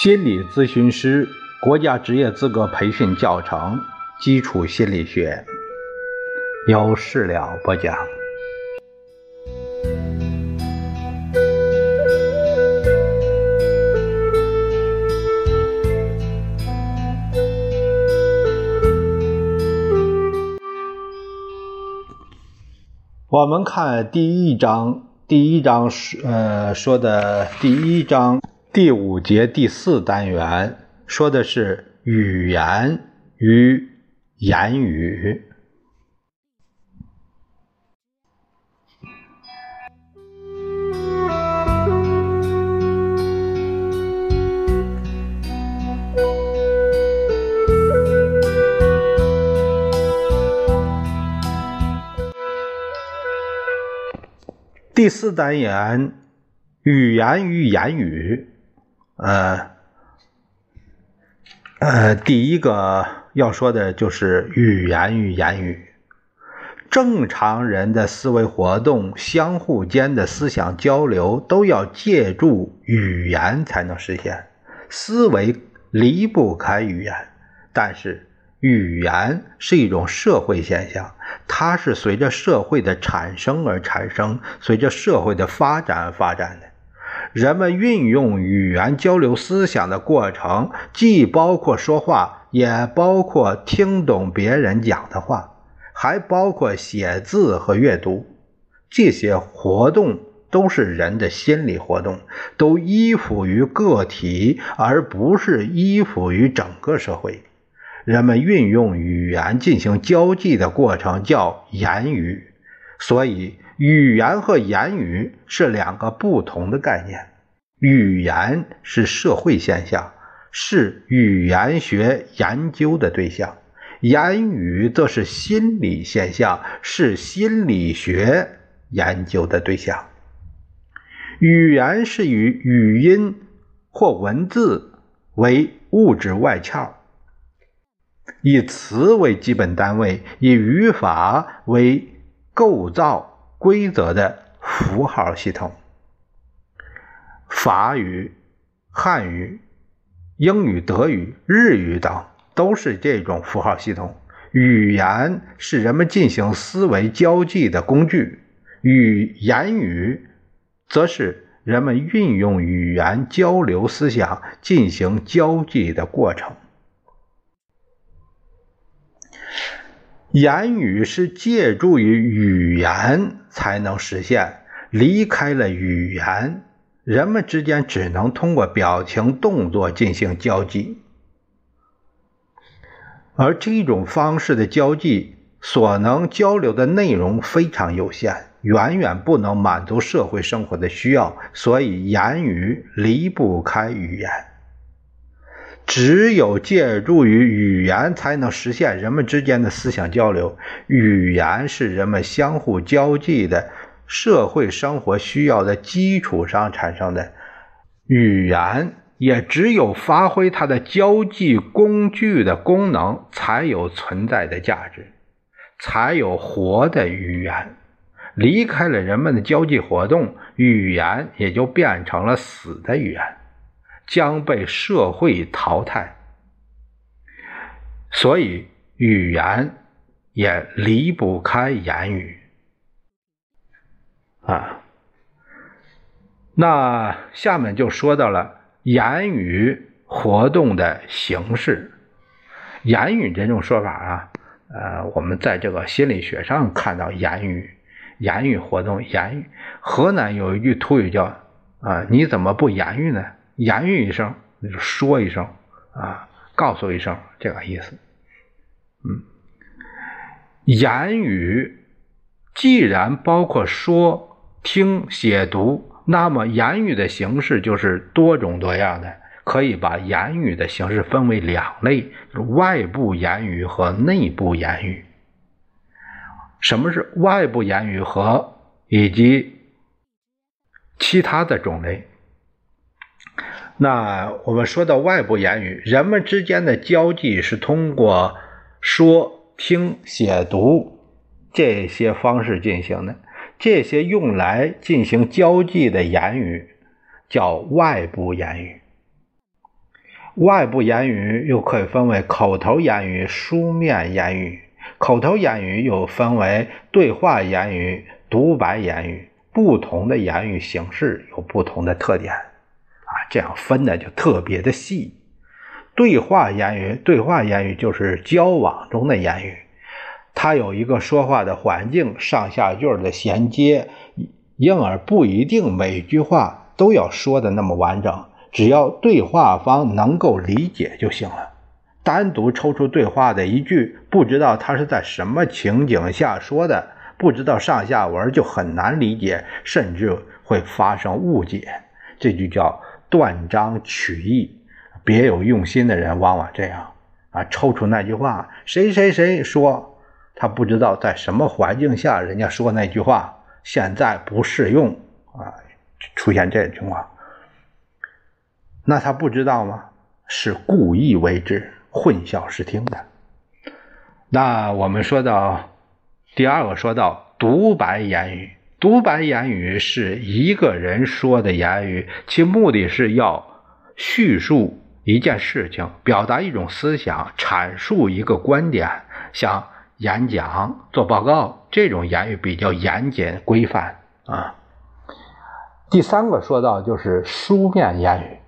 心理咨询师国家职业资格培训教程基础心理学，有事了不讲。我们看第一章，第一章是呃说的第一章第五节第四单元说的是语言与言语。第四单元，语言与言语，呃，呃，第一个要说的就是语言与言语。正常人的思维活动、相互间的思想交流，都要借助语言才能实现。思维离不开语言，但是。语言是一种社会现象，它是随着社会的产生而产生，随着社会的发展而发展的。人们运用语言交流思想的过程，既包括说话，也包括听懂别人讲的话，还包括写字和阅读。这些活动都是人的心理活动，都依附于个体，而不是依附于整个社会。人们运用语言进行交际的过程叫言语，所以语言和言语是两个不同的概念。语言是社会现象，是语言学研究的对象；言语则是心理现象，是心理学研究的对象。语言是以语音或文字为物质外壳。以词为基本单位，以语法为构造规则的符号系统。法语、汉语、英语、德语、日语等都是这种符号系统。语言是人们进行思维交际的工具，语言语则是人们运用语言交流思想、进行交际的过程。言语是借助于语言才能实现，离开了语言，人们之间只能通过表情动作进行交际，而这种方式的交际所能交流的内容非常有限，远远不能满足社会生活的需要，所以言语离不开语言。只有借助于语言，才能实现人们之间的思想交流。语言是人们相互交际的社会生活需要的基础上产生的。语言也只有发挥它的交际工具的功能，才有存在的价值，才有活的语言。离开了人们的交际活动，语言也就变成了死的语言。将被社会淘汰，所以语言也离不开言语啊。那下面就说到了言语活动的形式。言语这种说法啊，呃，我们在这个心理学上看到言语、言语活动、言语。河南有一句土语叫啊，你怎么不言语呢？言语一声，那就说一声啊，告诉一声，这个意思。嗯，言语既然包括说、听、写、读，那么言语的形式就是多种多样的。可以把言语的形式分为两类：外部言语和内部言语。什么是外部言语和以及其他的种类？那我们说到外部言语，人们之间的交际是通过说、听、写、读这些方式进行的。这些用来进行交际的言语叫外部言语。外部言语又可以分为口头言语、书面言语。口头言语又分为对话言语、独白言语。不同的言语形式有不同的特点，这样分的就特别的细。对话言语，对话言语就是交往中的言语，它有一个说话的环境，上下句的衔接，因而不一定每句话都要说的那么完整。只要对话方能够理解就行了。单独抽出对话的一句，不知道他是在什么情景下说的，不知道上下文就很难理解，甚至会发生误解。这就叫断章取义。别有用心的人往往这样啊，抽出那句话，谁谁谁说，他不知道在什么环境下人家说那句话，现在不适用啊，出现这种情况。那他不知道吗？是故意为之，混淆视听的。那我们说到第二个，说到独白言语。独白言语是一个人说的言语，其目的是要叙述一件事情，表达一种思想，阐述一个观点，像演讲、做报告这种言语比较严谨规范啊。第三个说到就是书面言语。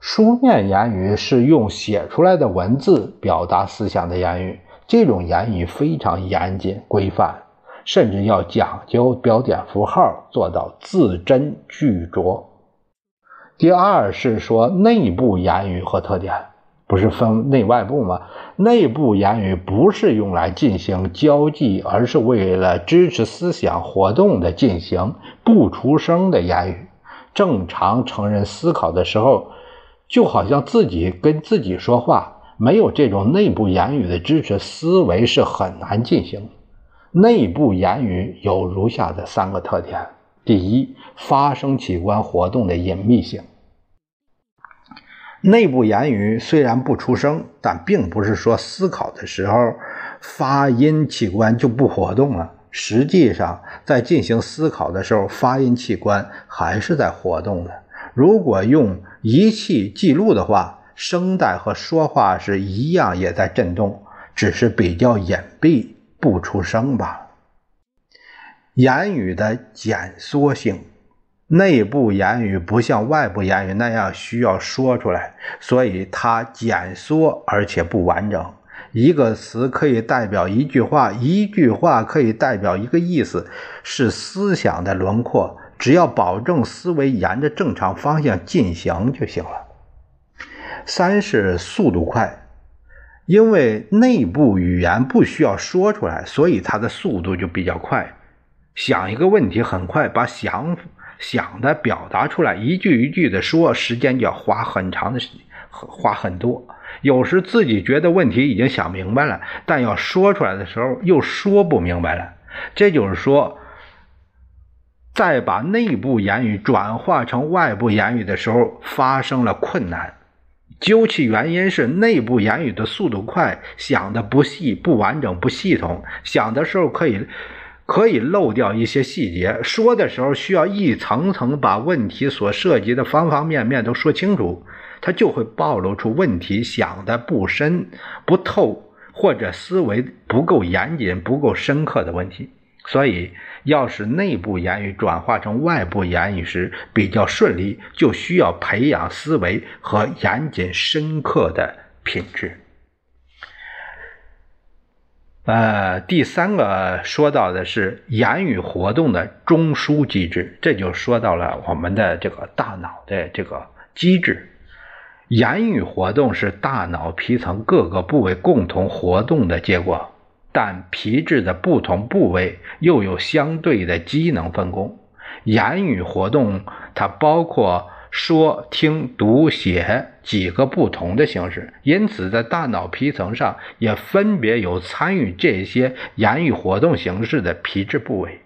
书面言语是用写出来的文字表达思想的言语，这种言语非常严谨规范，甚至要讲究标点符号，做到字斟句酌。第二是说内部言语和特点，不是分内外部吗？内部言语不是用来进行交际，而是为了支持思想活动的进行，不出声的言语。正常成人思考的时候。就好像自己跟自己说话，没有这种内部言语的支持，思维是很难进行。内部言语有如下的三个特点：第一，发声器官活动的隐秘性。内部言语虽然不出声，但并不是说思考的时候发音器官就不活动了。实际上，在进行思考的时候，发音器官还是在活动的。如果用仪器记录的话，声带和说话是一样，也在震动，只是比较隐蔽，不出声吧。言语的减缩性，内部言语不像外部言语那样需要说出来，所以它减缩而且不完整。一个词可以代表一句话，一句话可以代表一个意思，是思想的轮廓。只要保证思维沿着正常方向进行就行了。三是速度快，因为内部语言不需要说出来，所以它的速度就比较快。想一个问题很快，把想想的表达出来，一句一句的说，时间就要花很长的时间，花很多。有时自己觉得问题已经想明白了，但要说出来的时候又说不明白了。这就是说。在把内部言语转化成外部言语的时候，发生了困难。究其原因是内部言语的速度快，想的不细、不完整、不系统。想的时候可以可以漏掉一些细节，说的时候需要一层层把问题所涉及的方方面面都说清楚，它就会暴露出问题想的不深、不透，或者思维不够严谨、不够深刻的问题。所以，要使内部言语转化成外部言语时比较顺利，就需要培养思维和严谨深刻的品质。呃，第三个说到的是言语活动的中枢机制，这就说到了我们的这个大脑的这个机制。言语活动是大脑皮层各个部位共同活动的结果。但皮质的不同部位又有相对的机能分工。言语活动它包括说、听、读、写几个不同的形式，因此在大脑皮层上也分别有参与这些言语活动形式的皮质部位。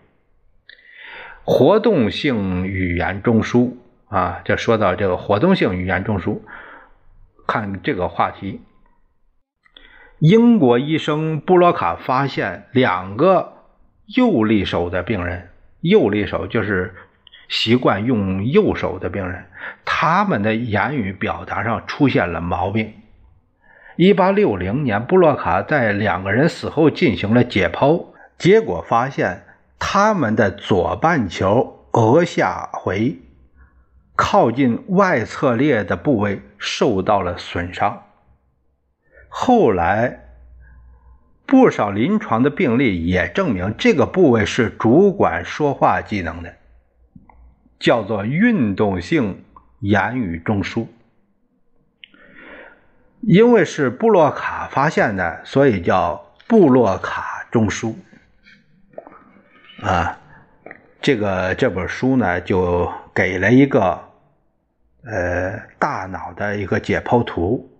活动性语言中枢啊，就说到这个活动性语言中枢，看这个话题。英国医生布洛卡发现，两个右利手的病人，右利手就是习惯用右手的病人，他们的言语表达上出现了毛病。一八六零年，布洛卡在两个人死后进行了解剖，结果发现他们的左半球额下回靠近外侧裂的部位受到了损伤。后来，不少临床的病例也证明这个部位是主管说话技能的，叫做运动性言语中枢。因为是布洛卡发现的，所以叫布洛卡中枢。啊，这个这本书呢，就给了一个呃大脑的一个解剖图，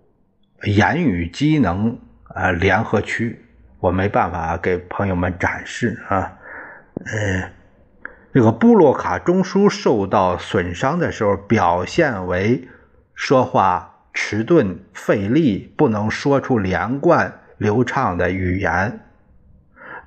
言语机能啊联合区，我没办法给朋友们展示啊。呃，这个布洛卡中枢受到损伤的时候，表现为说话。迟钝、费力，不能说出连贯流畅的语言，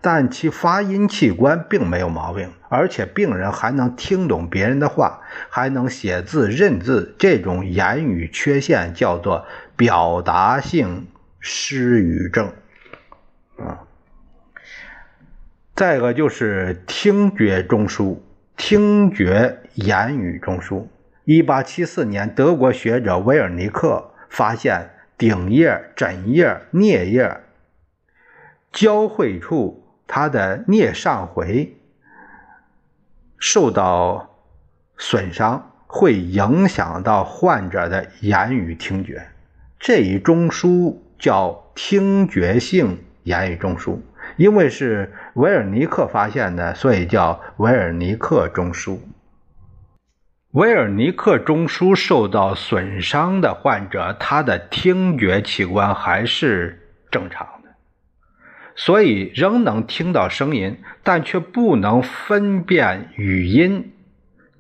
但其发音器官并没有毛病，而且病人还能听懂别人的话，还能写字认字。这种言语缺陷叫做表达性失语症。啊，再一个就是听觉中枢，听觉言语中枢。一八七四年，德国学者维尔尼克发现顶叶、枕叶、颞叶交汇处，他的颞上回受到损伤，会影响到患者的言语听觉。这一中枢叫听觉性言语中枢，因为是维尔尼克发现的，所以叫维尔尼克中枢。维尔尼克中枢受到损伤的患者，他的听觉器官还是正常，所以仍能听到声音，但却不能分辨语音，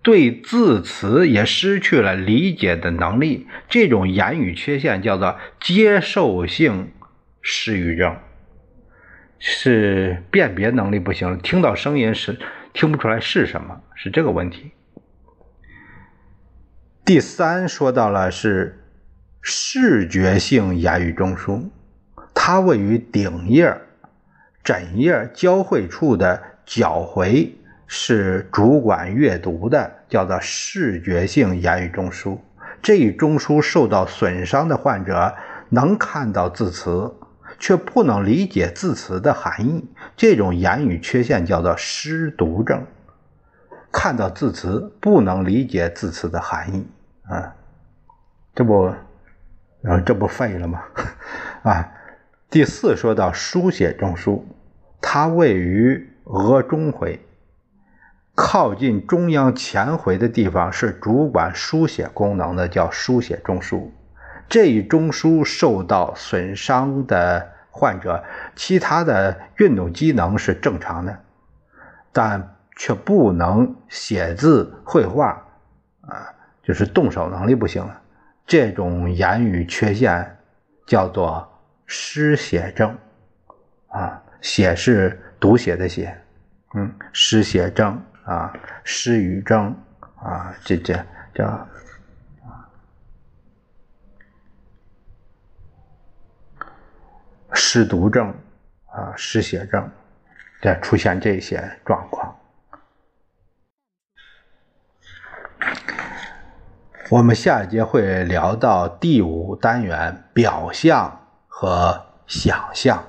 对字词也失去了理解的能力。这种言语缺陷叫做接受性失语症，是辨别能力不行，听到声音是听不出来是什么，是这个问题。第三说到了是视觉性言语中枢，它位于顶叶、枕叶交汇处的角回，是主管阅读的，叫做视觉性言语中枢。这一中枢受到损伤的患者能看到字词，却不能理解字词的含义。这种言语缺陷叫做失读症。看到字词，不能理解字词的含义。啊，这不，然后这不废了吗？啊，第四说到书写中枢，它位于额中回，靠近中央前回的地方是主管书写功能的，叫书写中枢。这一中枢受到损伤的患者，其他的运动机能是正常的，但却不能写字、绘画，啊。就是动手能力不行了，这种言语缺陷叫做失写症，啊，写是读写的写，嗯，失写症啊，失语症啊，这这叫啊，失读症啊，失写症，这出现这些状况。我们下一节会聊到第五单元表象和想象。